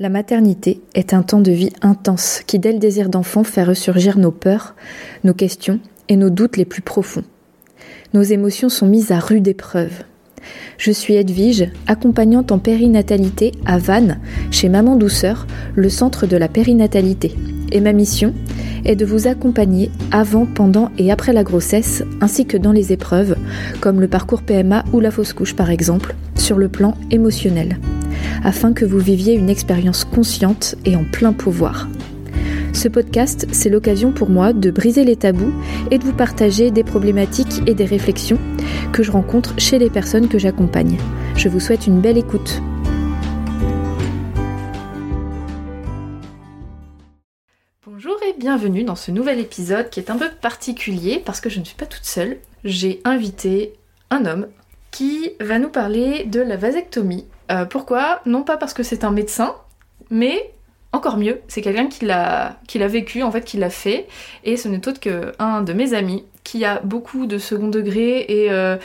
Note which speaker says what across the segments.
Speaker 1: La maternité est un temps de vie intense qui, dès le désir d'enfant, fait ressurgir nos peurs, nos questions et nos doutes les plus profonds. Nos émotions sont mises à rude épreuve. Je suis Edwige, accompagnante en périnatalité à Vannes, chez Maman Douceur, le centre de la périnatalité. Et ma mission est de vous accompagner avant, pendant et après la grossesse, ainsi que dans les épreuves, comme le parcours PMA ou la fausse couche par exemple, sur le plan émotionnel afin que vous viviez une expérience consciente et en plein pouvoir. Ce podcast, c'est l'occasion pour moi de briser les tabous et de vous partager des problématiques et des réflexions que je rencontre chez les personnes que j'accompagne. Je vous souhaite une belle écoute. Bonjour et bienvenue dans ce nouvel épisode qui est un peu particulier parce que je ne suis pas toute seule. J'ai invité un homme qui va nous parler de la vasectomie euh, pourquoi? Non pas parce que c'est un médecin, mais encore mieux, c'est quelqu'un qui l'a, vécu, en fait, qui l'a fait, et ce n'est autre qu'un de mes amis qui a beaucoup de second degré et euh,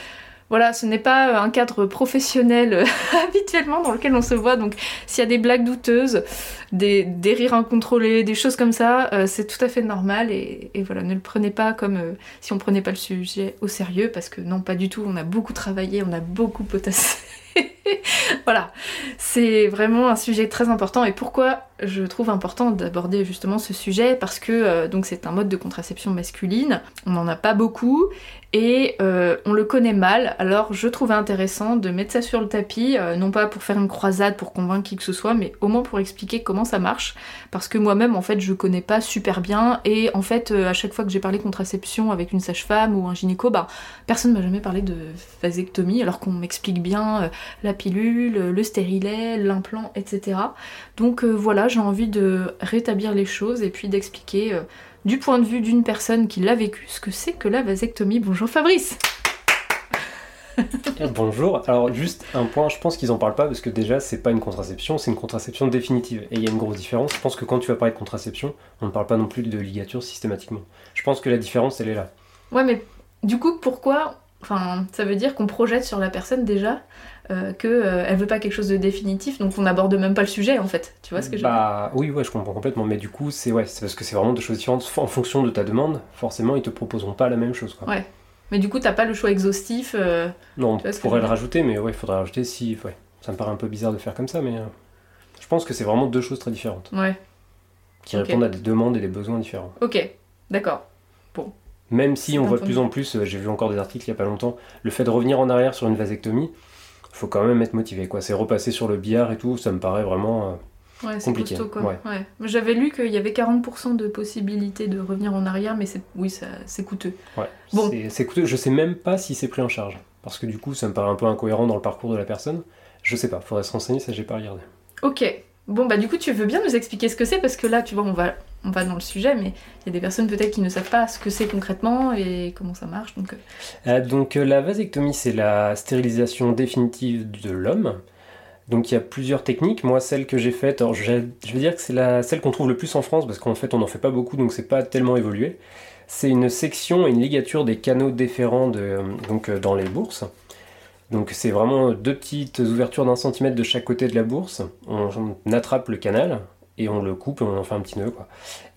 Speaker 1: voilà, ce n'est pas un cadre professionnel habituellement dans lequel on se voit, donc s'il y a des blagues douteuses, des, rires incontrôlés, des choses comme ça, euh, c'est tout à fait normal. Et, voilà, ne le prenez pas comme si on prenait pas le sujet au sérieux parce que non, pas du tout, on a beaucoup travaillé, on a beaucoup potassé. voilà, c'est vraiment un sujet très important. Et pourquoi je trouve important d'aborder justement ce sujet? Parce que euh, donc c'est un mode de contraception masculine, on n'en a pas beaucoup et euh, on le connaît mal, alors je trouvais intéressant de mettre ça sur le tapis, euh, non pas pour faire une croisade pour convaincre qui que ce soit, mais au moins pour expliquer comment ça marche, parce que moi-même en fait je connais pas super bien, et en fait à chaque fois que j'ai parlé contraception avec une sage-femme ou un gynéco, bah personne m'a jamais parlé de vasectomie, alors qu'on m'explique bien la pilule, le stérilet, l'implant, etc. Donc voilà, j'ai envie de rétablir les choses et puis d'expliquer euh, du point de vue d'une personne qui l'a vécu ce que c'est que la vasectomie. Bonjour Fabrice
Speaker 2: Bonjour, alors juste un point, je pense qu'ils en parlent pas parce que déjà c'est pas une contraception, c'est une contraception définitive et il y a une grosse différence. Je pense que quand tu vas parler de contraception, on ne parle pas non plus de ligature systématiquement. Je pense que la différence elle est là.
Speaker 1: Ouais, mais du coup, pourquoi Enfin, ça veut dire qu'on projette sur la personne déjà euh, qu'elle euh, veut pas quelque chose de définitif, donc on n'aborde même pas le sujet en fait. Tu vois ce que je veux
Speaker 2: bah, dire Oui, ouais, je comprends complètement. Mais du coup, c'est ouais, parce que c'est vraiment deux choses différentes. En fonction de ta demande, forcément, ils te proposeront pas la même chose. Quoi.
Speaker 1: Ouais. Mais du coup, t'as pas le choix exhaustif. Euh,
Speaker 2: non, on pourrait le rajouter, mais ouais, il faudrait rajouter si. Ouais. Ça me paraît un peu bizarre de faire comme ça, mais je pense que c'est vraiment deux choses très différentes.
Speaker 1: Ouais.
Speaker 2: Qui répondent à des demandes et des besoins différents.
Speaker 1: Ok, d'accord. Bon.
Speaker 2: Même si on voit de plus en plus, j'ai vu encore des articles il y a pas longtemps, le fait de revenir en arrière sur une vasectomie, faut quand même être motivé. quoi. C'est repasser sur le billard et tout, ça me paraît vraiment euh, compliqué.
Speaker 1: J'avais lu qu'il y avait 40% de possibilité de revenir en arrière, mais oui, c'est coûteux.
Speaker 2: bon. c'est coûteux. Je sais même pas si c'est pris en charge. Parce que du coup, ça me paraît un peu incohérent dans le parcours de la personne. Je sais pas, faudrait se renseigner, ça j'ai pas regardé.
Speaker 1: Ok, Bon, bah du coup, tu veux bien nous expliquer ce que c'est? Parce que là, tu vois, on va, on va dans le sujet, mais il y a des personnes peut-être qui ne savent pas ce que c'est concrètement et comment ça marche. Donc,
Speaker 2: euh. Euh, euh, la vasectomie, c'est la stérilisation définitive de l'homme. Donc il y a plusieurs techniques. Moi, celle que j'ai faite, je, je vais dire que c'est la, celle qu'on trouve le plus en France parce qu'en fait, on n'en fait pas beaucoup, donc c'est pas tellement évolué. C'est une section et une ligature des canaux déférents donc, dans les bourses. Donc c'est vraiment deux petites ouvertures d'un centimètre de chaque côté de la bourse. On, attrape le canal et on le coupe et on en fait un petit nœud. Quoi.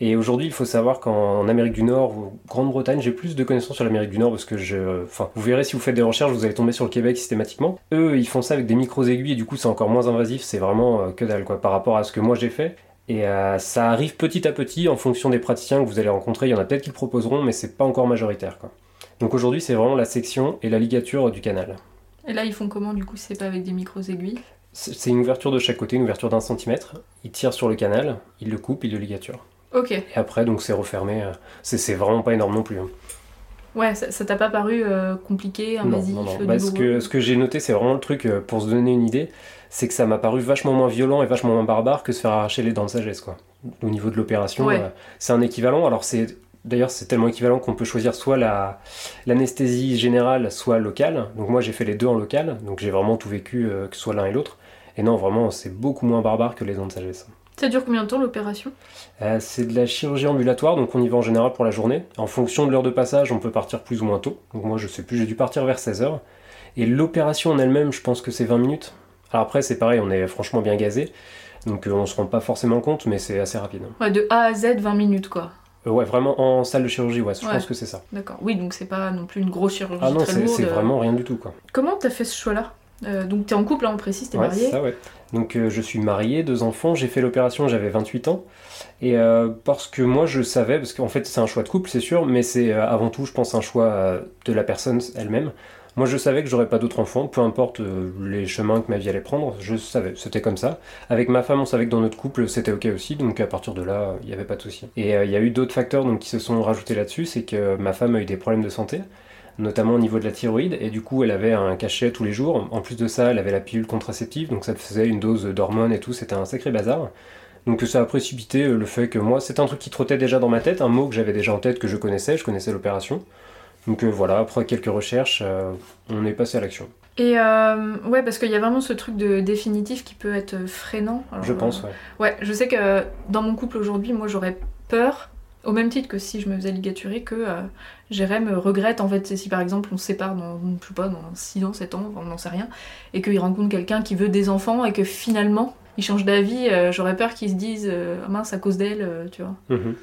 Speaker 2: Et aujourd'hui, il faut savoir qu'en Amérique du Nord ou Grande-Bretagne, j'ai plus de connaissances sur l'Amérique du Nord parce que je. Enfin, vous verrez si vous faites des recherches, vous allez tomber sur le Québec systématiquement. Eux, ils font ça avec des micros-aiguilles et du coup, c'est encore moins invasif. C'est vraiment euh, que dalle quoi par rapport à ce que moi j'ai fait. Et euh, ça arrive petit à petit en fonction des praticiens que vous allez rencontrer. Il y en a peut-être qui le proposeront, mais c'est pas encore majoritaire. Quoi. Donc aujourd'hui, c'est vraiment la section et la ligature du canal.
Speaker 1: Et là, ils font comment du coup C'est pas avec des micros aiguilles
Speaker 2: C'est une ouverture de chaque côté, une ouverture d'un centimètre. Ils tirent sur le canal, ils le coupent, ils le ligaturent.
Speaker 1: Ok.
Speaker 2: Et après, donc c'est refermé. Euh, c'est vraiment pas énorme non plus. Hein.
Speaker 1: Ouais, ça t'a pas paru euh, compliqué, invasif
Speaker 2: Non, non, non. Bah, ce que, ce que j'ai noté, c'est vraiment le truc, euh, pour se donner une idée, c'est que ça m'a paru vachement moins violent et vachement moins barbare que se faire arracher les dents de sagesse, quoi. Au niveau de l'opération, c'est un équivalent. Alors c'est D'ailleurs, c'est tellement équivalent qu'on peut choisir soit l'anesthésie générale, soit locale. Donc moi, j'ai fait les deux en local, donc j'ai vraiment tout vécu, euh, que ce soit l'un et l'autre. Et non, vraiment, c'est beaucoup moins barbare que les dents de sagesse.
Speaker 1: Ça dure combien de temps l'opération?
Speaker 2: Euh, C'est de la chirurgie ambulatoire, donc on y va en général pour la journée. En fonction de l'heure de passage, on peut partir plus ou moins tôt. Donc moi, je sais plus, j'ai dû partir vers 16h. Et l'opération en elle-même, je pense que c'est 20 minutes. Alors après, c'est pareil, on est franchement bien gazé. Donc on se rend pas forcément compte, mais c'est assez rapide.
Speaker 1: Ouais, de A à Z, 20 minutes quoi.
Speaker 2: Euh, ouais, vraiment en salle de chirurgie, ouais, je pense que c'est ça.
Speaker 1: D'accord. Oui, donc c'est pas non plus une grosse chirurgie.
Speaker 2: Ah non, c'est
Speaker 1: lourde.
Speaker 2: vraiment rien du tout, quoi.
Speaker 1: Comment t'as fait ce choix-là? Euh, Donc t'es en couple, là, on précise, t'es
Speaker 2: Ouais,
Speaker 1: marié.
Speaker 2: c'est ça, ouais. Donc euh, je suis marié, deux enfants, j'ai fait l'opération, j'avais 28 ans. Et euh, parce que moi je savais, parce qu'en fait c'est un choix de couple, c'est sûr, mais c'est avant tout, je pense, un choix de la personne elle-même. Moi je savais que j'aurais pas d'autres enfants, peu importe les chemins que ma vie allait prendre, je savais, c'était comme ça. Avec ma femme, on savait que dans notre couple c'était ok aussi, donc à partir de là, il n'y avait pas de souci. Et il y a eu d'autres facteurs donc, qui se sont rajoutés là-dessus, c'est que ma femme a eu des problèmes de santé notamment au niveau de la thyroïde, et du coup elle avait un cachet tous les jours. En plus de ça, elle avait la pilule contraceptive, donc ça faisait une dose d'hormones et tout, c'était un sacré bazar. Donc ça a précipité euh, le fait que moi, c'était un truc qui trottait déjà dans ma tête, un mot que j'avais déjà en tête, que je connaissais, je connaissais l'opération. Donc euh, voilà, après quelques recherches, euh, on est passé à l'action.
Speaker 1: Et euh, ouais, parce qu'il y a vraiment ce truc de définitif qui peut être freinant. Alors,
Speaker 2: Je pense, ouais.
Speaker 1: Ouais, je sais que dans mon couple aujourd'hui, moi j'aurais peur, au même titre que si je me faisais ligaturer, que euh, Jérém regrette en fait, si par exemple on se sépare dans, je sais pas, dans 6 ans, 7 ans, on n'en sait rien, et qu'il rencontre quelqu'un qui veut des enfants et que finalement il change d'avis, euh, j'aurais peur qu'il se dise euh, Ah mince à cause d'elle, euh, tu vois.
Speaker 2: Mhm.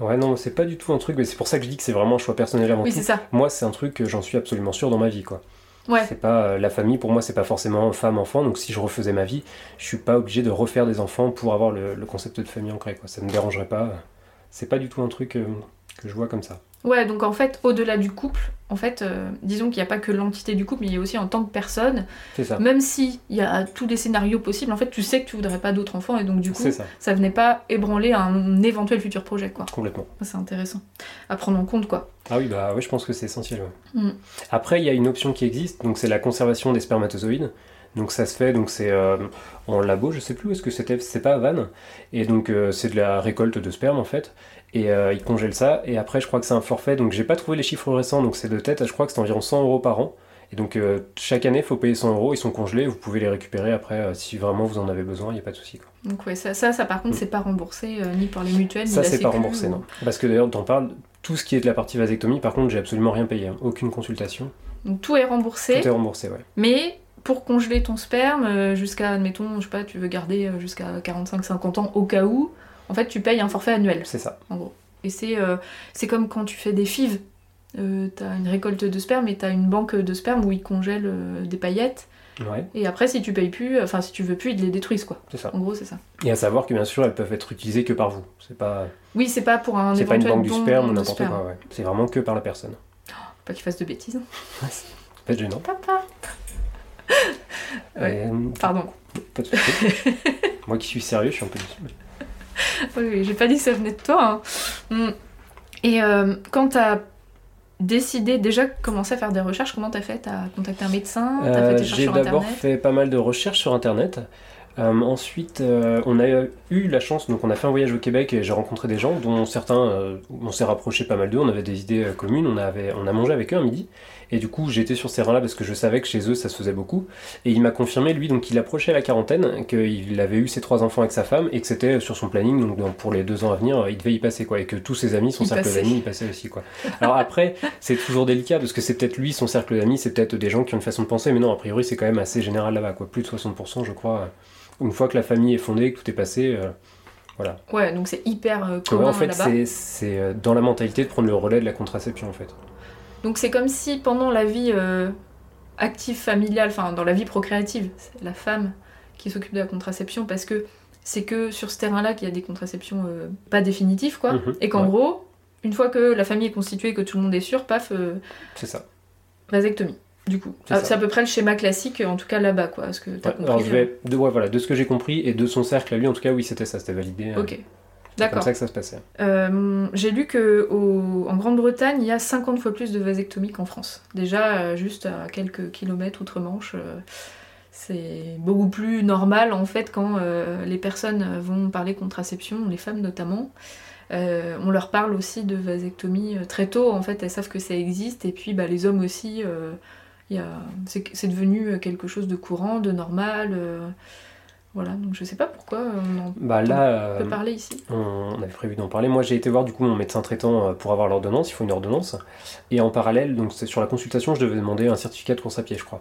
Speaker 2: Ouais, non, c'est pas du tout un truc, mais c'est pour ça que je dis que c'est vraiment un choix personnel avant
Speaker 1: Oui,
Speaker 2: tout.
Speaker 1: ça.
Speaker 2: Moi, c'est un truc que j'en suis absolument sûr dans ma vie, quoi.
Speaker 1: Ouais.
Speaker 2: C'est pas euh, la famille pour moi, c'est pas forcément femme-enfant. Donc si je refaisais ma vie, je suis pas obligé de refaire des enfants pour avoir le, le concept de famille ancré. Quoi. Ça me dérangerait pas. C'est pas du tout un truc euh, que je vois comme ça.
Speaker 1: Ouais, donc en fait, au-delà du couple, en fait, euh, disons qu'il n'y a pas que l'entité du couple, mais il y a aussi en tant que personne,
Speaker 2: C'est ça.
Speaker 1: même si il y a tous les scénarios possibles, en fait, tu sais que tu voudrais pas d'autres enfants, et donc du coup,
Speaker 2: ça,
Speaker 1: ça venait pas ébranler un éventuel futur projet, quoi.
Speaker 2: complètement.
Speaker 1: C'est intéressant à prendre en compte, quoi.
Speaker 2: Ah oui, bah oui, je pense que c'est essentiel. ouais.
Speaker 1: Mm.
Speaker 2: Après, il y a une option qui existe, donc c'est la conservation des spermatozoïdes. Donc ça se fait, donc c'est euh, en labo, je sais plus où est-ce que c'était, c'est pas à Vannes. Et donc euh, c'est de la récolte de sperme en fait. Et euh, ils congèlent ça. Et après, je crois que c'est un forfait. Donc j'ai pas trouvé les chiffres récents, donc c'est de tête. Je crois que c'est environ 100 euros par an. Et donc chaque année, il faut payer 100 euros. Ils sont congelés. Vous pouvez les récupérer après si vraiment vous en avez besoin. Il n'y a pas de souci.
Speaker 1: Donc ouais, ça, ça, ça, par contre,
Speaker 2: Mm.
Speaker 1: c'est pas remboursé ni par les mutuelles, ni
Speaker 2: Ça, c'est pas remboursé,
Speaker 1: ou-
Speaker 2: non. Parce que d'ailleurs, t'en parles. Tout ce qui est de la partie vasectomie, par contre, j'ai absolument rien payé. hein. Aucune consultation.
Speaker 1: Donc tout est remboursé,
Speaker 2: Tout est remboursé, ouais.
Speaker 1: mais pour congeler ton sperme euh, jusqu'à, admettons, je sais pas, tu veux garder euh, jusqu'à 45-50 ans au cas où, en fait, tu payes un forfait annuel,
Speaker 2: C'est ça.
Speaker 1: en gros. Et c'est euh, c'est comme quand tu fais des fives. Euh, t'as une récolte de sperme et t'as une banque de sperme où ils congèlent euh, des paillettes.
Speaker 2: Ouais,
Speaker 1: Et après, si tu payes plus, enfin si tu veux plus, ils les détruisent quoi.
Speaker 2: c'est ça.
Speaker 1: En gros, c'est ça.
Speaker 2: Et à savoir que bien sûr, elles peuvent être utilisées que par vous. C'est pas,
Speaker 1: Oui, c'est pas pour un
Speaker 2: c'est pas une banque du sperme ou n'importe quoi. Ouais. C'est vraiment que par la personne.
Speaker 1: Pas qu'ils fassent de bêtises.
Speaker 2: C'est pas gênant.
Speaker 1: Papa Ouais.
Speaker 2: Euh,
Speaker 1: Pardon.
Speaker 2: pas de souci. Moi qui suis sérieux, je suis un peu déçu.
Speaker 1: Oui, oui, j'ai pas dit que ça venait de toi. hein. Mm. Et euh, quand t'as décidé déjà de commencer à faire des recherches, comment t'as fait? T'as contacté un médecin?
Speaker 2: Euh, J'ai d'abord fait pas mal de recherches sur internet. Euh, ensuite, euh, on a eu la chance, donc on a fait un voyage au Québec et j'ai rencontré des gens dont certains, euh, on s'est rapproché pas mal d'eux, on avait des idées euh, communes, on, avait, on a mangé avec eux un midi. Et du coup, j'étais sur ce terrain-là parce que je savais que chez eux ça se faisait beaucoup. Et il m'a confirmé, lui, donc qu'il approchait la quarantaine, qu'il avait eu ses trois enfants avec sa femme et que c'était sur son planning, donc pour les deux ans à venir, il devait y passer quoi. Et que tous ses amis, son
Speaker 1: Il
Speaker 2: cercle d'amis, y passaient aussi quoi. Alors après, c'est toujours délicat parce que c'est peut-être lui, son cercle d'amis, c'est peut-être des gens qui ont une façon de penser, mais non, a priori c'est quand même assez général là-bas quoi. Plus de 60%, je crois. Une fois que la famille est fondée, que tout est passé, euh, voilà.
Speaker 1: Ouais, donc c'est hyper euh,
Speaker 2: Ouais, en fait, c'est- euh, dans la mentalité de prendre le relais de la contraception en fait.
Speaker 1: Donc c'est comme si pendant la vie euh, active familiale, enfin dans la vie procréative, c'est la femme qui s'occupe de la contraception parce que c'est que sur ce terrain-là qu'il y a des contraceptions pas définitives quoi.
Speaker 2: Mhm,
Speaker 1: Et qu'en
Speaker 2: ouais.
Speaker 1: gros, une fois que la famille est constituée, que tout le monde est sûr, paf,
Speaker 2: C'est ça.
Speaker 1: vasectomie. Du coup,
Speaker 2: C'est
Speaker 1: Ah, c'est à peu près le schéma classique, en tout cas là-bas, quoi. Est-ce que
Speaker 2: Ouais,
Speaker 1: compris
Speaker 2: alors je vais, de, ouais, voilà, de ce que j'ai compris et de son cercle à lui, en tout cas, oui, c'était ça, c'était validé. euh,
Speaker 1: Ok,
Speaker 2: C'est comme
Speaker 1: d'accord.
Speaker 2: ça que ça se passait.
Speaker 1: Euh, J'ai lu que au- en Grande-Bretagne, il y a 50 fois plus de vasectomies qu'en France. Déjà, euh, juste à quelques kilomètres outre-Manche, euh, c'est beaucoup plus normal en fait quand les personnes vont parler contraception, les femmes notamment. Euh, on leur parle aussi de vasectomie très tôt, en fait, elles savent que ça existe, et puis bah, les hommes aussi, euh, c'est devenu quelque chose de courant, de normal. euh, voilà, donc je sais pas pourquoi on en
Speaker 2: Bah là,
Speaker 1: peut
Speaker 2: euh,
Speaker 1: parler ici.
Speaker 2: on avait prévu d'en parler. Moi, j'ai été voir du coup mon médecin traitant euh, pour avoir l'ordonnance. Il faut une ordonnance. Et en parallèle, donc sur la consultation, je devais demander un certificat de course à pied, je crois.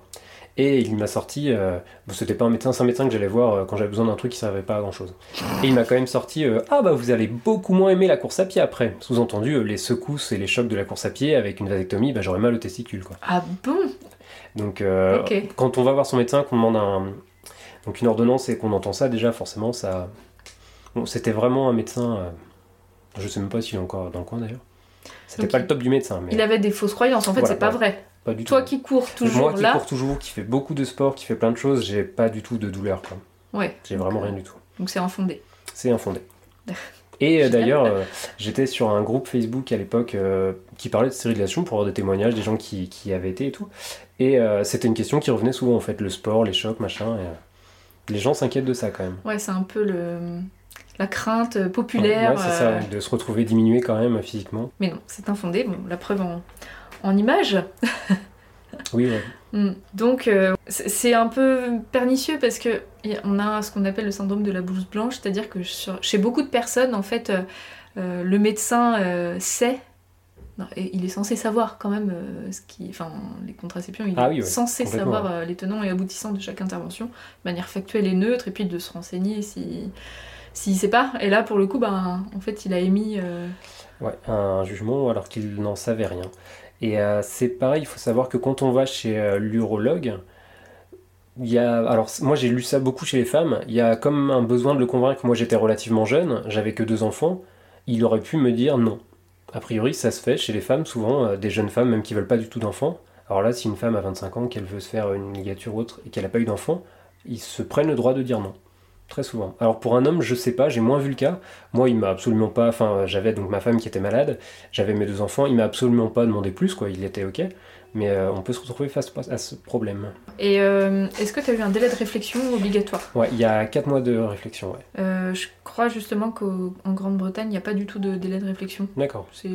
Speaker 2: Et il m'a sorti, euh, bon, c'était pas un médecin, c'est un médecin que j'allais voir euh, quand j'avais besoin d'un truc qui servait pas à grand chose. Et il m'a quand même sorti euh, Ah bah vous allez beaucoup moins aimer la course à pied après. Sous-entendu, euh, les secousses et les chocs de la course à pied avec une vasectomie, bah j'aurais mal au testicule quoi.
Speaker 1: Ah bon?
Speaker 2: Donc euh, quand on va voir son médecin, qu'on demande un, donc une ordonnance et qu'on entend ça, déjà forcément ça. Bon, c'était vraiment un médecin. euh, Je sais même pas s'il est encore dans le coin d'ailleurs. C'était pas
Speaker 1: il-
Speaker 2: le top du médecin, mais
Speaker 1: Il avait des fausses croyances, en fait,
Speaker 2: Voilà,
Speaker 1: c'est pas vrai.
Speaker 2: pas du tout.
Speaker 1: Toi qui cours toujours
Speaker 2: Moi qui
Speaker 1: là.
Speaker 2: cours toujours, qui fait beaucoup de sport, qui fait plein de choses, j'ai pas du tout de douleur. quoi.
Speaker 1: Ouais.
Speaker 2: J'ai vraiment rien du tout.
Speaker 1: Donc c'est infondé.
Speaker 2: C'est infondé. Et euh, d'ailleurs, euh, j'étais sur un groupe Facebook à l'époque euh, qui parlait de stérilisation pour avoir des témoignages des gens qui, qui avaient été et tout. Et euh, c'était une question qui revenait souvent en fait, le sport, les chocs, machin. et, euh, les gens s'inquiètent de ça quand même.
Speaker 1: Ouais, c'est un peu le la crainte euh, populaire.
Speaker 2: Ouais, c'est ça, de se retrouver diminué quand même physiquement.
Speaker 1: Mais non, c'est infondé. Bon, la preuve en, en image.
Speaker 2: Oui, ouais.
Speaker 1: Mm. Donc euh, c'est un peu pernicieux parce que on a ce qu'on appelle le syndrome de la blouse blanche, c'est-à-dire que sur- chez beaucoup de personnes, en fait, euh, le médecin euh, sait. Non, et il est censé savoir quand même euh, ce qui, enfin, les contraceptions, il
Speaker 2: Ah
Speaker 1: est
Speaker 2: ouais,
Speaker 1: censé savoir euh, les tenants et aboutissants de chaque intervention, de manière factuelle et neutre, et puis de se renseigner si s'il sait pas. Et là, pour le coup, ben, en fait, il a émis. euh,
Speaker 2: Ouais, un jugement alors qu'il n'en savait rien. Et c'est pareil, il faut savoir que quand on va chez l'urologue, il y a. Alors, moi j'ai lu ça beaucoup chez les femmes, il y a comme un besoin de le convaincre. Moi j'étais relativement jeune, j'avais que deux enfants, il aurait pu me dire non. A priori, ça se fait chez les femmes, souvent, euh, des jeunes femmes même qui veulent pas du tout d'enfants. Alors là, si une femme a 25 ans, qu'elle veut se faire une ligature ou autre et qu'elle n'a pas eu d'enfant, ils se prennent le droit de dire non. Très souvent. Alors pour un homme, je sais pas, j'ai moins vu le cas. Moi, il m'a absolument pas. Enfin, j'avais donc ma femme qui était malade, j'avais mes deux enfants, il m'a absolument pas demandé plus, quoi. Il était ok. Mais euh, on peut se retrouver face à ce problème.
Speaker 1: Et euh, est-ce que tu as eu un délai de réflexion obligatoire?
Speaker 2: Ouais, il y a 4 mois de réflexion, ouais.
Speaker 1: Euh, je crois justement qu'en Grande-Bretagne, il n'y a pas du tout de délai de réflexion.
Speaker 2: D'accord,
Speaker 1: C'est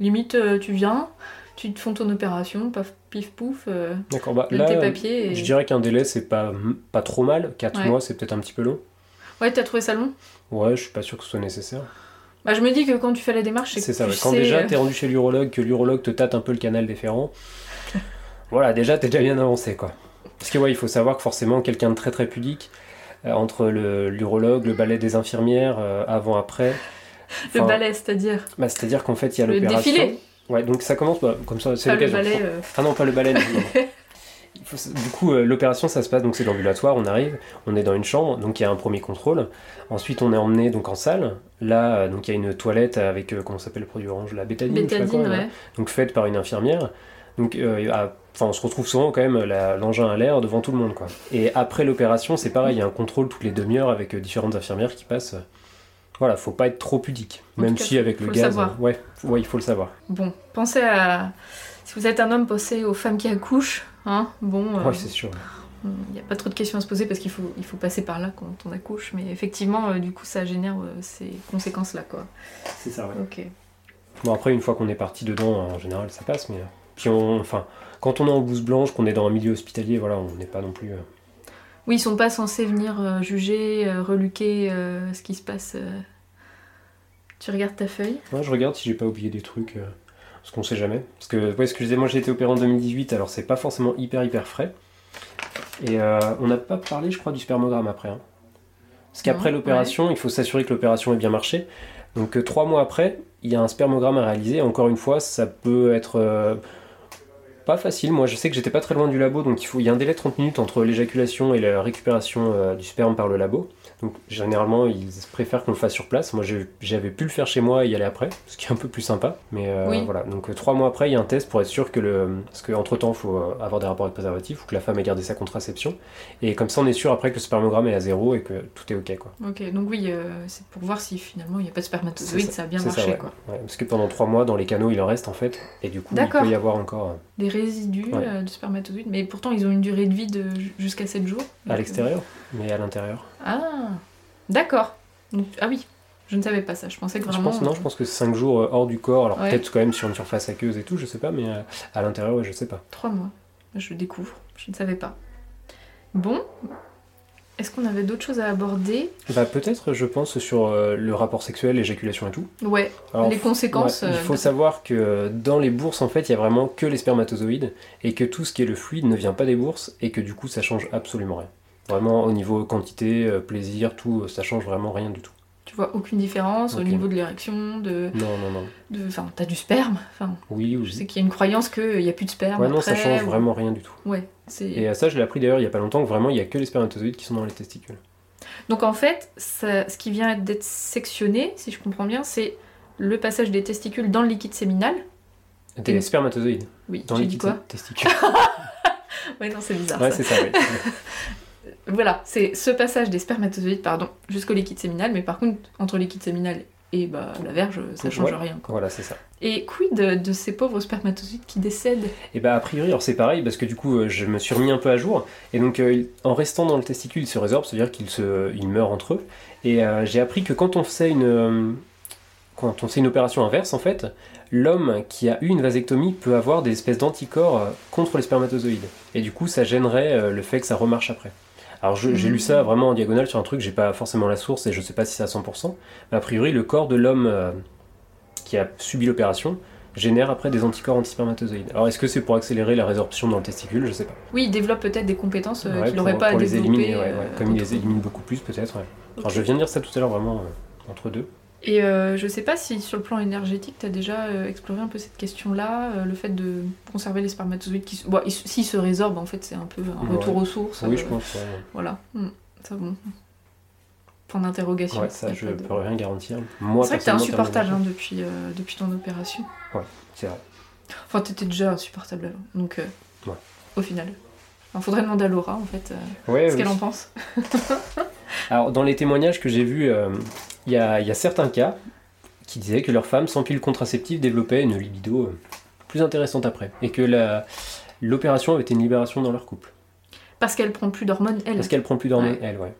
Speaker 1: limite, tu viens, tu te font ton opération, paf, pif pouf,
Speaker 2: d'accord. Bah, là,
Speaker 1: tes papiers. Et...
Speaker 2: je dirais qu'un délai, c'est pas, pas trop mal. 4
Speaker 1: Ouais.
Speaker 2: mois, c'est peut-être un petit peu long.
Speaker 1: Ouais, t'as trouvé ça long?
Speaker 2: Ouais, je suis pas sûr que ce soit nécessaire.
Speaker 1: Bah, je me dis que quand tu fais la démarche, c'est
Speaker 2: C'est
Speaker 1: que
Speaker 2: ça,
Speaker 1: tu
Speaker 2: ouais. quand
Speaker 1: sais,
Speaker 2: déjà t'es rendu chez l'urologue, que l'urologue te tâte un peu le canal déférent, voilà, déjà t'es déjà bien avancé quoi. Parce que ouais, il faut savoir que forcément quelqu'un de très très pudique, euh, entre le- l'urologue, le balai des infirmières, euh, avant, après.
Speaker 1: le balai, c'est-à-dire
Speaker 2: bah, C'est-à-dire qu'en fait il y a
Speaker 1: le
Speaker 2: l'opération.
Speaker 1: défilé,
Speaker 2: Ouais, donc ça commence bah, comme ça, c'est
Speaker 1: le
Speaker 2: l'occasion.
Speaker 1: euh,
Speaker 2: Ah non, pas le balai. non, non, du coup, euh, l'opération, ça se passe, donc c'est l'ambulatoire, on arrive, on est dans une chambre, donc il y a un premier contrôle. Ensuite, on est emmené donc en salle. Là, donc il y a une toilette avec, comment s'appelle le produit orange La bétadine, je sais pas
Speaker 1: bétadine,
Speaker 2: quoi,
Speaker 1: ouais.
Speaker 2: donc faite par une infirmière. Donc, euh, à- on se retrouve souvent quand même la- l'engin à l'air devant tout le monde, quoi. Et après l'opération, c'est pareil, il y a un contrôle toutes les demi-heures avec euh, différentes infirmières qui passent. Voilà, faut pas être trop pudique,
Speaker 1: En
Speaker 2: même
Speaker 1: cas,
Speaker 2: si avec le
Speaker 1: le
Speaker 2: gaz,
Speaker 1: savoir.
Speaker 2: euh, ouais, ouais, il faut le savoir.
Speaker 1: Bon, pensez à. Si vous êtes un homme, pensez aux femmes qui accouchent. Hein bon, euh,
Speaker 2: Ouais, c'est sûr.
Speaker 1: il n'y a pas trop de questions à se poser parce qu'il faut, il faut passer par là quand on accouche. Mais effectivement, euh, du coup, ça génère euh, ces conséquences-là, quoi.
Speaker 2: C'est ça, ouais.
Speaker 1: Ok.
Speaker 2: Bon, après, une fois qu'on est parti dedans, en général, ça passe, mais. Puis, on, enfin, quand on est en blouse blanche, qu'on est dans un milieu hospitalier, voilà, on n'est pas non plus. euh,
Speaker 1: Oui, ils sont pas censés venir euh, juger, euh, reluquer euh, ce qui se passe. Tu regardes ta feuille?
Speaker 2: Ouais, je regarde si j'ai pas oublié des trucs, euh, parce qu'on sait jamais. Parce que, ouais, ce que je disais, moi j'ai été opéré en 2018, alors c'est pas forcément hyper hyper frais. Et euh, on n'a pas parlé, je crois, du spermogramme après. hein. Parce qu'après l'opération, il faut s'assurer que l'opération ait bien marché. Donc euh, trois mois après, il y a un spermogramme à réaliser. Encore une fois, ça peut être pas facile. Moi, je sais que j'étais pas très loin du labo, donc il, faut, il y a un délai de 30 minutes entre l'éjaculation et la récupération euh, du sperme par le labo. Donc généralement, ils préfèrent qu'on le fasse sur place. Moi, j'avais pu le faire chez moi et y aller après, ce qui est un peu plus sympa. Mais euh,
Speaker 1: Oui.
Speaker 2: voilà, donc euh, trois mois après, il y a un test pour être sûr que le... Parce qu'entre temps, il faut euh, avoir des rapports avec préservatif, ou que la femme ait gardé sa contraception. Et comme ça, on est sûr après que le spermogramme est à zéro et que tout est ok, quoi.
Speaker 1: Ok, donc oui, euh, c'est pour voir si finalement il n'y a pas de
Speaker 2: C'est
Speaker 1: spermatozoïdes,
Speaker 2: ça,
Speaker 1: ça a bien marché,
Speaker 2: ça, ouais.
Speaker 1: quoi.
Speaker 2: Ouais, parce que pendant trois mois, dans les canaux, il en reste en fait. Et du coup, il peut y avoir encore
Speaker 1: Des résidus
Speaker 2: Ouais.
Speaker 1: de spermatozoïdes, mais pourtant ils ont une durée de vie de ju- jusqu'à 7 jours.
Speaker 2: à l'extérieur, mais à l'intérieur.
Speaker 1: Ah, d'accord. Ah oui, je ne savais pas ça. Je pensais que
Speaker 2: Je
Speaker 1: vraiment.
Speaker 2: pense, non, je pense que c'est 5 jours euh, hors du corps. Alors
Speaker 1: Ouais.
Speaker 2: peut-être quand même sur une surface aqueuse et tout, je sais pas, mais euh, à l'intérieur, ouais, je sais pas.
Speaker 1: 3 mois. Je découvre. Je ne savais pas. Bon. Est-ce qu'on avait d'autres choses à aborder?
Speaker 2: Bah peut-être, je pense, sur euh, le rapport sexuel, l'éjaculation et tout.
Speaker 1: Ouais,
Speaker 2: Alors,
Speaker 1: les conséquences.
Speaker 2: Ouais, il faut
Speaker 1: de-
Speaker 2: savoir que dans les bourses, en fait, il y a vraiment que les spermatozoïdes et que tout ce qui est le fluide ne vient pas des bourses et que du coup, ça change absolument rien. Vraiment, au niveau quantité, euh, plaisir, tout, euh, ça change vraiment rien du tout.
Speaker 1: Tu vois aucune différence au niveau de l'érection, de.
Speaker 2: Non, non, non.
Speaker 1: de- Enfin, t'as du sperme. Enfin,
Speaker 2: Oui,
Speaker 1: je sais
Speaker 2: oui.
Speaker 1: qu'il y a une croyance qu'il n'y a plus de sperme.
Speaker 2: Ouais, non, ça
Speaker 1: après,
Speaker 2: change
Speaker 1: ou-
Speaker 2: vraiment rien du tout.
Speaker 1: Ouais, c'est.
Speaker 2: Et à ça, je l'ai appris d'ailleurs il y a pas longtemps que vraiment, il y a que les spermatozoïdes qui sont dans les testicules.
Speaker 1: Donc en fait, ça- ce qui vient d'être sectionné, si je comprends bien, c'est le passage des testicules dans le liquide séminal.
Speaker 2: Des
Speaker 1: Et-
Speaker 2: spermatozoïdes
Speaker 1: Oui,
Speaker 2: dans
Speaker 1: dit quoi
Speaker 2: testicules.
Speaker 1: Ouais, non, c'est bizarre.
Speaker 2: ouais,
Speaker 1: ça.
Speaker 2: c'est ça, oui.
Speaker 1: Voilà, c'est ce passage des spermatozoïdes, pardon, jusqu'au liquide séminal, mais par contre, entre le liquide séminal et bah, la verge, ça change
Speaker 2: Ouais.
Speaker 1: rien. Quoi.
Speaker 2: voilà, c'est ça.
Speaker 1: Et quid de, de ces pauvres spermatozoïdes qui décèdent?
Speaker 2: Et bah a priori, alors c'est pareil parce que du coup euh, je me suis remis un peu à jour et donc euh, en restant dans le testicule, ils se résorbent, c'est-à-dire qu'ils se, ils meurent entre eux. Et euh, j'ai appris que quand on fait une, euh, quand on fait une opération inverse en fait, l'homme qui a eu une vasectomie peut avoir des espèces d'anticorps contre les spermatozoïdes. Et du coup ça gênerait le fait que ça remarche après. Alors j'ai lu ça vraiment en diagonale sur un truc, j'ai pas forcément la source et je sais pas si c'est à 100%, mais a priori le corps de l'homme euh, qui a subi l'opération génère après des anticorps antispermatozoïdes. Alors est-ce que c'est pour accélérer la résorption dans le testicule? Je sais pas.
Speaker 1: Oui, ils développent peut-être des compétences euh,
Speaker 2: Ouais,
Speaker 1: qu'il n'aurait pas
Speaker 2: pour
Speaker 1: à
Speaker 2: les
Speaker 1: développer.
Speaker 2: éliminer, ouais, ouais.
Speaker 1: euh,
Speaker 2: comme ils les éliminent beaucoup plus peut-être. Alors je viens de dire ça tout à l'heure vraiment entre deux.
Speaker 1: Et euh, je sais pas si sur le plan énergétique, tu as déjà euh, exploré un peu cette question-là, euh, le fait de conserver les spermatozoïdes qui. Bon, ils- s'ils se résorbent, en fait, c'est un peu un
Speaker 2: Ouais.
Speaker 1: retour aux sources.
Speaker 2: Oui
Speaker 1: euh,
Speaker 2: je pense. ouais.
Speaker 1: Voilà. Hmm, Ça bon. Point d'interrogation.
Speaker 2: Ouais, ça je
Speaker 1: de-
Speaker 2: peux rien garantir.
Speaker 1: C'est vrai que t'es insupportable hein, depuis, depuis ton opération.
Speaker 2: C'est vrai.
Speaker 1: Enfin, t'étais déjà insupportable avant. Donc,
Speaker 2: Ouais.
Speaker 1: au final. Il faudrait demander à Laura, en fait,
Speaker 2: Ouais,
Speaker 1: ce
Speaker 2: oui.
Speaker 1: qu'elle en pense.
Speaker 2: Alors, dans les témoignages que j'ai vus, il y, a, il y a certains cas qui disaient que leurs femmes, sans pile contraceptive, développaient une libido euh, plus intéressante après. Et que l'opération avait été une libération dans leur couple.
Speaker 1: Parce qu'elle prend plus d'hormones, elle.
Speaker 2: Parce qu'elle prend plus d'hormones,
Speaker 1: Ouais.
Speaker 2: elle, ouais.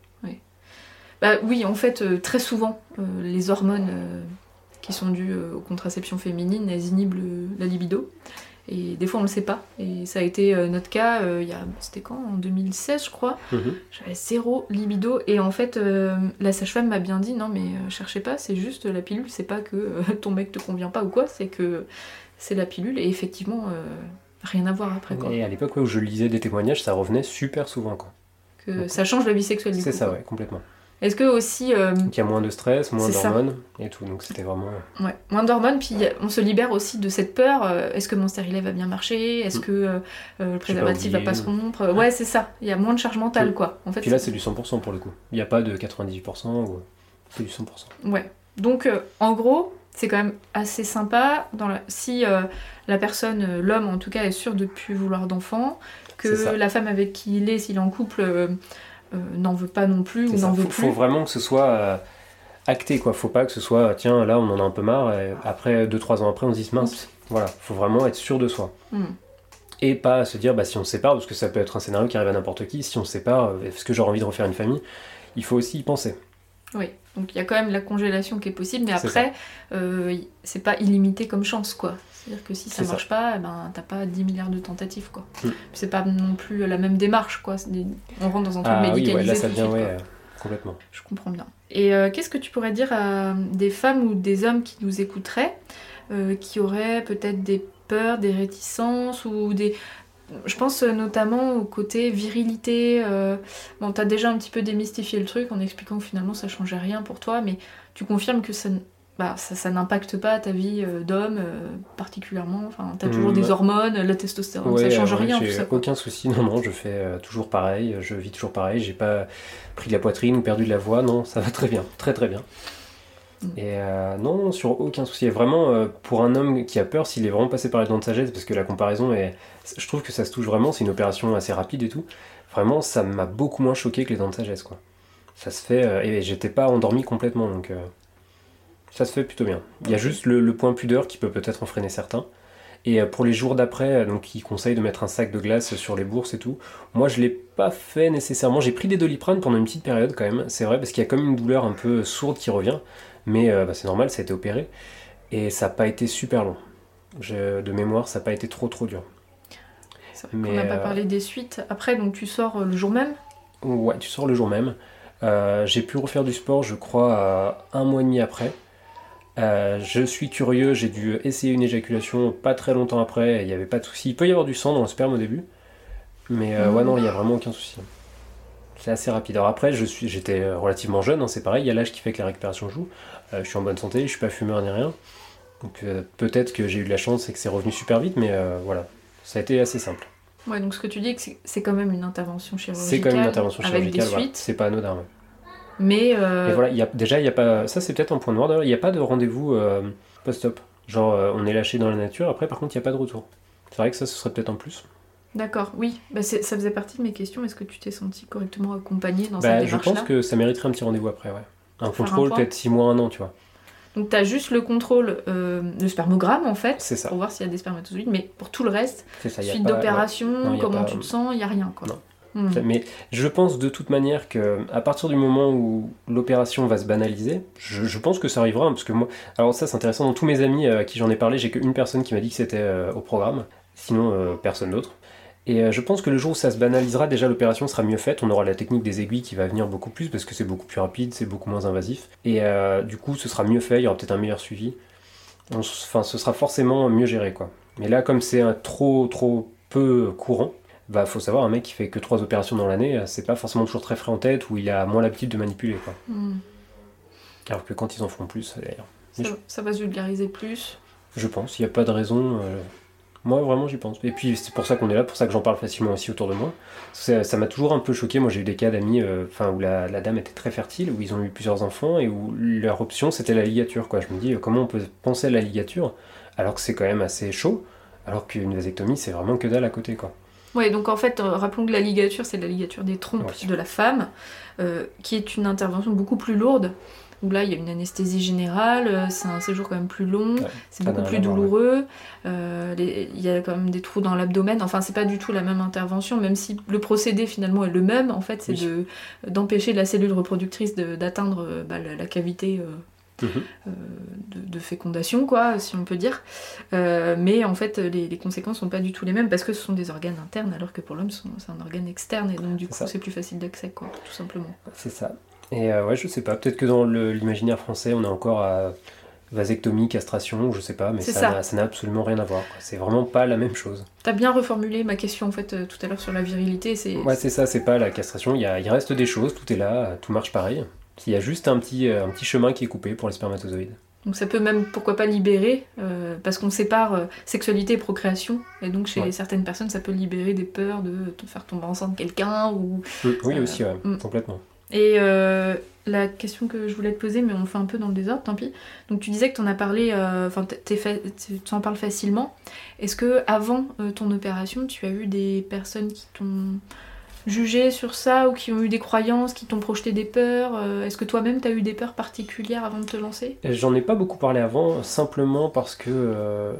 Speaker 1: Bah oui, en fait, euh, très souvent, euh, les hormones euh, qui sont dues aux contraceptions féminines, elles inhibent le- la libido. Et des fois, on le sait pas. Et ça a été euh, notre cas, euh, il y a, c'était quand? En 2016, je crois.
Speaker 2: Mhm.
Speaker 1: J'avais zéro libido. Et en fait, euh, la sage-femme m'a bien dit, non mais cherchez pas, c'est juste la pilule, c'est pas que ton mec te convient pas ou quoi, c'est que c'est la pilule. Et effectivement, rien à voir après, quoi.
Speaker 2: Et à l'époque où je lisais des témoignages, ça revenait super souvent. quoi.
Speaker 1: Que ça change la vie sexuelle
Speaker 2: C'est ça, ouais, complètement.
Speaker 1: Est-ce que aussi... euh,
Speaker 2: Donc il y a moins de stress, moins d'hormones et tout. Donc c'était vraiment.
Speaker 1: Ouais, moins d'hormones, puis on se libère aussi de cette peur. euh, Est-ce que mon stérilet va bien marcher Est-ce
Speaker 2: Mm.
Speaker 1: que euh, euh, le préservatif va pas se rompre Euh, Ouais, c'est ça. Il y a moins de charge mentale, quoi. En fait,
Speaker 2: Puis là, c'est du 100% pour le coup. Il n'y a pas de 98% ou. C'est du 100%.
Speaker 1: Ouais. Donc, euh, en gros, c'est quand même assez sympa dans la- si euh, la personne, euh, l'homme en tout cas, est sûr de plus vouloir d'enfant, que la femme avec qui il est, s'il est en couple, euh, euh, n'en veut pas non plus ou n'en veut
Speaker 2: Faut,
Speaker 1: plus.
Speaker 2: faut vraiment que ce soit euh, acté, quoi. Faut pas que ce soit, tiens, là, on en a un peu marre. Et après, 2-3 ans après, on se dit, mince.
Speaker 1: Oups.
Speaker 2: Voilà. Faut vraiment être sûr de soi.
Speaker 1: Mm.
Speaker 2: Et pas se dire, bah, si on se sépare, parce que ça peut être un scénario qui arrive à n'importe qui, si on se sépare, euh, est-ce que j'aurais envie de refaire une famille Il faut aussi y penser.
Speaker 1: Oui. Donc, il y a quand même la congélation qui est possible, mais après, euh, c'est pas illimité comme chance, quoi. C'est-à-dire que si ça marche pas, eh ben, t'as pas 10 milliards de tentatives, quoi.
Speaker 2: Mm.
Speaker 1: C'est pas non plus la même démarche, quoi. Des- On rentre dans un truc
Speaker 2: Ah oui, ouais, là, ça devient, ouais, euh, complètement.
Speaker 1: Je comprends bien. Et euh, qu'est-ce que tu pourrais dire à des femmes ou des hommes qui nous écouteraient, qui auraient peut-être des peurs, des réticences ou des... Je pense euh, notamment au côté virilité. euh, Bon, t'as déjà un petit peu démystifié le truc en expliquant que finalement ça changeait rien pour toi, mais tu confirmes que ça, bah, ça, ça n'impacte pas ta vie euh, d'homme euh, particulièrement. Enfin, t'as toujours
Speaker 2: Mm,
Speaker 1: des
Speaker 2: ouais.
Speaker 1: hormones, la testostérone,
Speaker 2: Ouais,
Speaker 1: ça change
Speaker 2: euh,
Speaker 1: rien
Speaker 2: j'ai
Speaker 1: ça.
Speaker 2: aucun souci, non, non, je fais euh, toujours pareil, je vis toujours pareil, j'ai pas pris de la poitrine ou perdu de la voix, non, ça va très bien, très très bien. Et euh, non, sur aucun souci. Et vraiment, euh, pour un homme qui a peur, s'il est vraiment passé par les dents de sagesse, parce que la comparaison est. Je trouve que ça se touche vraiment, c'est une opération assez rapide et tout. Vraiment, ça m'a beaucoup moins choqué que les dents de sagesse, quoi. Ça se fait. euh, et j'étais pas endormi complètement, donc. ça se fait plutôt bien. Il y a juste le, point pudeur qui peut peut-être freiner certains. Et euh, pour les jours d'après, euh, donc ils conseillent de mettre un sac de glace sur les bourses et tout. Moi, je l'ai pas fait nécessairement. J'ai pris des doliprane pendant une petite période quand même, c'est vrai, parce qu'il y a comme une douleur un peu sourde qui revient. Mais euh, bah, c'est normal, ça a été opéré. Et ça n'a pas été super long. Je- de mémoire, ça n'a pas été trop trop dur. Mais,
Speaker 1: n'a pas parlé des suites. Après, donc tu sors le jour même?
Speaker 2: Ouais, tu sors le jour même. Euh, j'ai pu refaire du sport, je crois, un mois et demi après. Euh, je suis curieux, j'ai dû essayer une éjaculation pas très longtemps après, il n'y avait pas de souci. Il peut y avoir du sang dans le sperme au début, mais euh, ouais, non, il n'y a vraiment aucun souci. C'est assez rapide. Alors après, je suis, j'étais relativement jeune, hein, c'est pareil, il y a l'âge qui fait que la récupération joue. Euh, je suis en bonne santé, je suis pas fumeur ni rien. Donc peut-être que j'ai eu de la chance et que c'est revenu super vite, mais voilà, ça a été assez simple.
Speaker 1: Ouais, donc ce que tu dis, c'est- c'est quand même une intervention chirurgicale.
Speaker 2: C'est quand même une intervention
Speaker 1: avec
Speaker 2: chirurgicale,
Speaker 1: des
Speaker 2: voilà.
Speaker 1: suites.
Speaker 2: c'est pas anodin. ouais.
Speaker 1: Mais euh,
Speaker 2: Et voilà, il y a, déjà, il y a pas. Ça, c'est peut-être un point noir d'ailleurs. Il n'y a pas de rendez-vous euh, post-op. Genre, euh, on est lâché dans la nature, après, par contre, il n'y a pas de retour. C'est vrai que ça, ce serait peut-être en plus.
Speaker 1: d'accord, oui. Bah, ça faisait partie de mes questions. Est-ce que tu t'es senti correctement accompagné dans
Speaker 2: Bah,
Speaker 1: cette
Speaker 2: je
Speaker 1: démarche-là
Speaker 2: pense que ça mériterait un petit rendez-vous après, ouais. Un contrôle, peut-être 6 mois, un an, tu vois.
Speaker 1: Donc t'as juste le contrôle, euh, le spermogramme en fait,
Speaker 2: ça.
Speaker 1: pour voir s'il y a des spermatozoïdes, mais pour tout le reste,
Speaker 2: ça.
Speaker 1: suite d'opération, comment
Speaker 2: pas-
Speaker 1: tu te sens, il y a rien quoi.
Speaker 2: Non. Ouais. Mais je pense de toute manière que à partir du moment où l'opération va se banaliser, je, pense que ça arrivera, hein, parce que moi. Alors, ça, c'est intéressant. Dans tous mes amis euh, à qui j'en ai parlé, j'ai qu'une personne qui m'a dit que c'était euh, au programme. Sinon, euh, personne d'autre. Et je pense que le jour où ça se banalisera, déjà l'opération sera mieux faite. On aura la technique des aiguilles qui va venir beaucoup plus parce que c'est beaucoup plus rapide, c'est beaucoup moins invasif. Et du coup, ce sera mieux fait, il y aura peut-être un meilleur suivi. Enfin, ce sera forcément mieux géré. Mais là, comme c'est un trop, trop peu courant, bah, faut savoir, un mec qui fait que trois opérations dans l'année, euh, c'est pas forcément toujours très frais en tête ou il a moins l'habitude de manipuler, quoi.
Speaker 1: Hmm.
Speaker 2: Alors que quand ils en font plus, d'ailleurs.
Speaker 1: Ça, ça va se vulgariser plus.
Speaker 2: Je pense, il n'y a pas de raison. euh, Moi, vraiment, j'y pense. Et puis, c'est pour ça qu'on est là, pour ça que j'en parle facilement aussi autour de moi. Ça m'a toujours un peu choqué. Moi, j'ai eu des cas d'amis euh, où la, la dame était très fertile, où ils ont eu plusieurs enfants et où leur option, c'était la ligature. Quoi. Je me dis, euh, comment on peut penser à la ligature alors que c'est quand même assez chaud, alors qu'une vasectomie, c'est vraiment que dalle à côté. Quoi.
Speaker 1: Ouais, donc en fait, euh, rappelons que la ligature, c'est la ligature des trompes
Speaker 2: Ouais.
Speaker 1: de la femme, euh, qui est une intervention beaucoup plus lourde. Là, il y a une anesthésie générale, euh, c'est un séjour quand même plus long,
Speaker 2: Ouais,
Speaker 1: c'est beaucoup plus douloureux. euh, les- Il y a quand même des trous dans l'abdomen. Enfin, c'est pas du tout la même intervention, même si le procédé finalement est le même. En fait, c'est
Speaker 2: Oui.
Speaker 1: de d'empêcher la cellule reproductrice d'atteindre bah, la, la cavité. euh,
Speaker 2: Mhm.
Speaker 1: euh, de, de fécondation, quoi, si on peut dire. Euh, mais en fait, les, les conséquences sont pas du tout les mêmes parce que ce sont des organes internes, alors que pour l'homme, c'est un organe externe et donc du coup, c'est plus facile d'accès, quoi, tout simplement.
Speaker 2: C'est ça. Et euh, ouais, je sais pas. Peut-être que dans l'imaginaire français, on est encore à vasectomie, castration, je sais pas, mais ça n'a- absolument rien à voir. C'est vraiment pas la même chose.
Speaker 1: T'as bien reformulé ma question en fait tout à l'heure sur la virilité. C'est
Speaker 2: Ouais, c'est ça, c'est pas la castration. Il, y a- il reste des choses, tout est là, tout marche pareil. Il y a juste un petit, euh, un petit chemin qui est coupé pour les spermatozoïdes.
Speaker 1: donc ça peut même pourquoi pas libérer euh, parce qu'on sépare euh, sexualité et procréation et donc chez
Speaker 2: Ouais.
Speaker 1: certaines personnes ça peut libérer des peurs de te faire tomber enceinte quelqu'un ou
Speaker 2: oui,
Speaker 1: Euh,
Speaker 2: aussi, ouais,
Speaker 1: mm.
Speaker 2: complètement.
Speaker 1: Et la question que je voulais te poser, mais on fait un peu dans le désordre, tant pis. Donc tu disais que tu en as parlé, enfin tu en parles facilement. Est-ce que avant ton opération, tu as eu des personnes qui t'ont jugé sur ça ou qui ont eu des croyances, qui t'ont projeté des peurs euh, Est-ce que toi-même tu as eu des peurs particulières avant de te lancer?
Speaker 2: Et J'en ai pas beaucoup parlé avant, simplement parce que euh,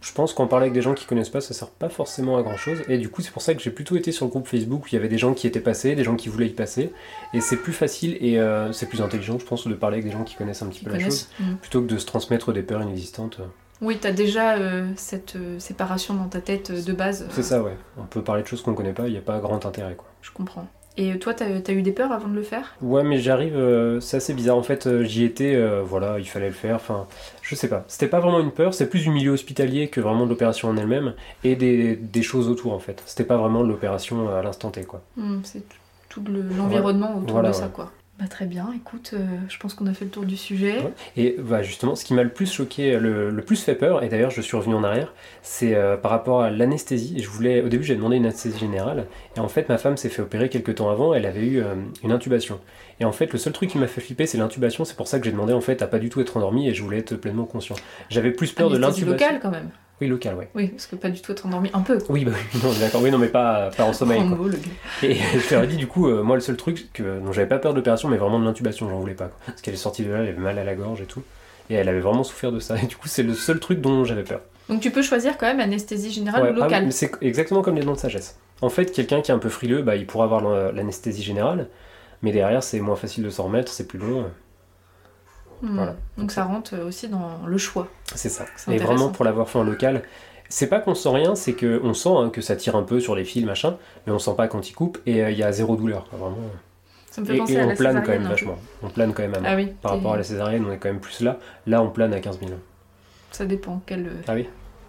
Speaker 2: je pense qu'en parler avec des gens qui connaissent pas, ça sert pas forcément à grand chose. Et du coup, c'est pour ça que j'ai plutôt été sur le groupe Facebook où il y avait des gens qui étaient passés, des gens qui voulaient y passer. Et c'est plus facile et euh, c'est plus intelligent, je pense, de parler avec des gens qui connaissent un petit
Speaker 1: Qui
Speaker 2: peu la chose,
Speaker 1: connaissent Mm.
Speaker 2: plutôt que de se transmettre des peurs inexistantes.
Speaker 1: Oui, tu as déjà euh, cette euh, séparation dans ta tête euh, de base.
Speaker 2: C'est ça, ouais. On peut parler de choses qu'on connaît pas, il n'y a pas grand intérêt, quoi.
Speaker 1: Je comprends. Et toi, t'as as eu des peurs avant de le faire?
Speaker 2: Ouais, mais j'arrive, euh, c'est assez bizarre. En fait, euh, j'y étais, euh, voilà, il fallait le faire. Enfin, je sais pas. C'était pas vraiment une peur, c'est plus du milieu hospitalier que vraiment de l'opération en elle-même et des, des choses autour, en fait. C'était pas vraiment de l'opération à l'instant T, quoi.
Speaker 1: Hmm, c'est tout- tout le- l'environnement autour
Speaker 2: Voilà,
Speaker 1: de ça, quoi. Bah, très bien, écoute, euh, je pense qu'on a fait le tour du sujet.
Speaker 2: Ouais. Et bah, justement, ce qui m'a le plus choqué, le, le plus fait peur, et d'ailleurs je suis revenu en arrière, c'est euh, par rapport à l'anesthésie. Je voulais, au début, j'ai demandé une anesthésie générale, et en fait, ma femme s'est fait opérer quelques temps avant. Elle avait eu euh, une intubation. Et en fait, le seul truc qui m'a fait flipper, c'est l'intubation. C'est pour ça que j'ai demandé en fait à pas du tout être endormi, et je voulais être pleinement conscient. J'avais plus peur de
Speaker 1: Anesthésie
Speaker 2: l'intubation.
Speaker 1: locale, quand même.
Speaker 2: Oui, local, ouais.
Speaker 1: Oui, parce que pas du tout être endormi. Un peu.
Speaker 2: Oui, bah oui, non, d'accord. Oui, non, mais pas, pas en sommeil.
Speaker 1: En
Speaker 2: quoi. Et je leur ai dit, du coup, euh, moi, le seul truc que, dont j'avais pas peur de l'opération, mais vraiment de l'intubation, j'en voulais pas. Quoi. Parce qu'elle est sortie de là, elle avait mal à la gorge et tout. Et elle avait vraiment souffert de ça. Et du coup, c'est le seul truc dont j'avais peur.
Speaker 1: Donc tu peux choisir quand même anesthésie générale
Speaker 2: Ouais,
Speaker 1: ou
Speaker 2: ah,
Speaker 1: locale.
Speaker 2: mais c'est exactement comme les dents de sagesse. En fait, quelqu'un qui est un peu frileux, bah, il pourra avoir l'an- l'anesthésie générale. Mais derrière, c'est moins facile de s'en remettre, c'est plus long. Voilà.
Speaker 1: Donc ça rentre aussi dans le choix.
Speaker 2: C'est ça. Et vraiment, pour l'avoir fait en local, C'est pas qu'on sent rien, c'est qu'on sent hein, que ça tire un peu sur les fils, machin, mais on sent pas quand il coupe et euh, il y a zéro douleur. Vraiment.
Speaker 1: Ça me fait
Speaker 2: Et,
Speaker 1: penser
Speaker 2: et
Speaker 1: à
Speaker 2: on
Speaker 1: la
Speaker 2: plane quand même vachement. On plane quand même à.
Speaker 1: Ah oui.
Speaker 2: Par rapport à la césarienne, on est quand même plus là. Là, on plane à 15 000.
Speaker 1: Ça dépend quel,
Speaker 2: Ah oui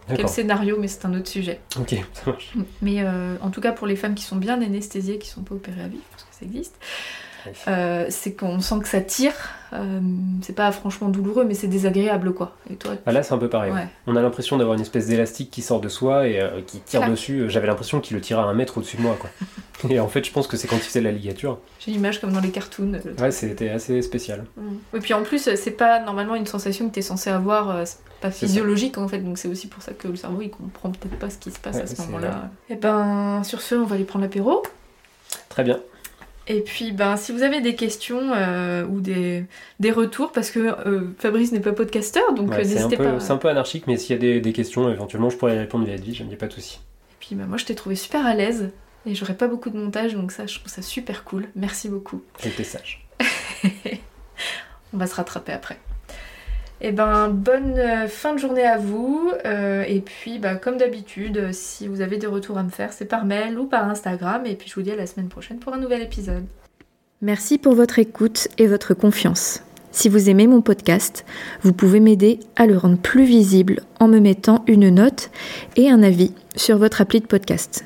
Speaker 1: quel
Speaker 2: D'accord.
Speaker 1: scénario, mais c'est un autre sujet.
Speaker 2: Ok, ça marche.
Speaker 1: Mais euh, en tout cas, pour les femmes qui sont bien anesthésiées, qui sont pas opérées à vif, parce que ça existe. Euh, c'est qu'on sent que ça tire. euh, c'est pas franchement douloureux, mais c'est désagréable, quoi. Et toi,
Speaker 2: Ah là, c'est un peu pareil.
Speaker 1: ouais.
Speaker 2: On a l'impression d'avoir une espèce d'élastique qui sort de soi et euh, qui tire dessus. J'avais l'impression qu'il le tirait à un mètre au-dessus de moi. Quoi. et en fait, je pense que c'est quand il faisait la ligature.
Speaker 1: J'ai l'image comme dans les cartoons. le.
Speaker 2: Ouais, c'était assez spécial.
Speaker 1: Et puis en plus, c'est pas normalement une sensation que t'es censé avoir, c'est pas physiologique en fait, donc c'est aussi pour ça que le cerveau il comprend peut-être pas ce qui se passe
Speaker 2: Ouais,
Speaker 1: à ce moment-là. Et ben, sur ce, on va aller prendre l'apéro.
Speaker 2: Très bien.
Speaker 1: Et puis, ben, si vous avez des questions euh, ou des, des retours, parce que euh, Fabrice n'est pas podcasteur, donc
Speaker 2: Ouais,
Speaker 1: euh, n'hésitez pas.
Speaker 2: c'est un peu anarchique, mais s'il y a des, des questions, éventuellement, je pourrais y répondre via vie, il n'y a pas de souci.
Speaker 1: Et puis, ben, moi, je t'ai trouvé super à l'aise et j'aurais pas beaucoup de montage, donc ça, je trouve ça super cool. Merci beaucoup.
Speaker 2: Été sage.
Speaker 1: On va se rattraper après. Et ben, bonne euh, fin de journée à vous. euh, et puis, bah, comme d'habitude, euh, si vous avez des retours à me faire, c'est par mail ou par Instagram. Et puis, je vous dis à la semaine prochaine pour un nouvel épisode.
Speaker 3: Merci pour votre écoute et votre confiance. Si vous aimez mon podcast, vous pouvez m'aider à le rendre plus visible en me mettant une note et un avis sur votre appli de podcast.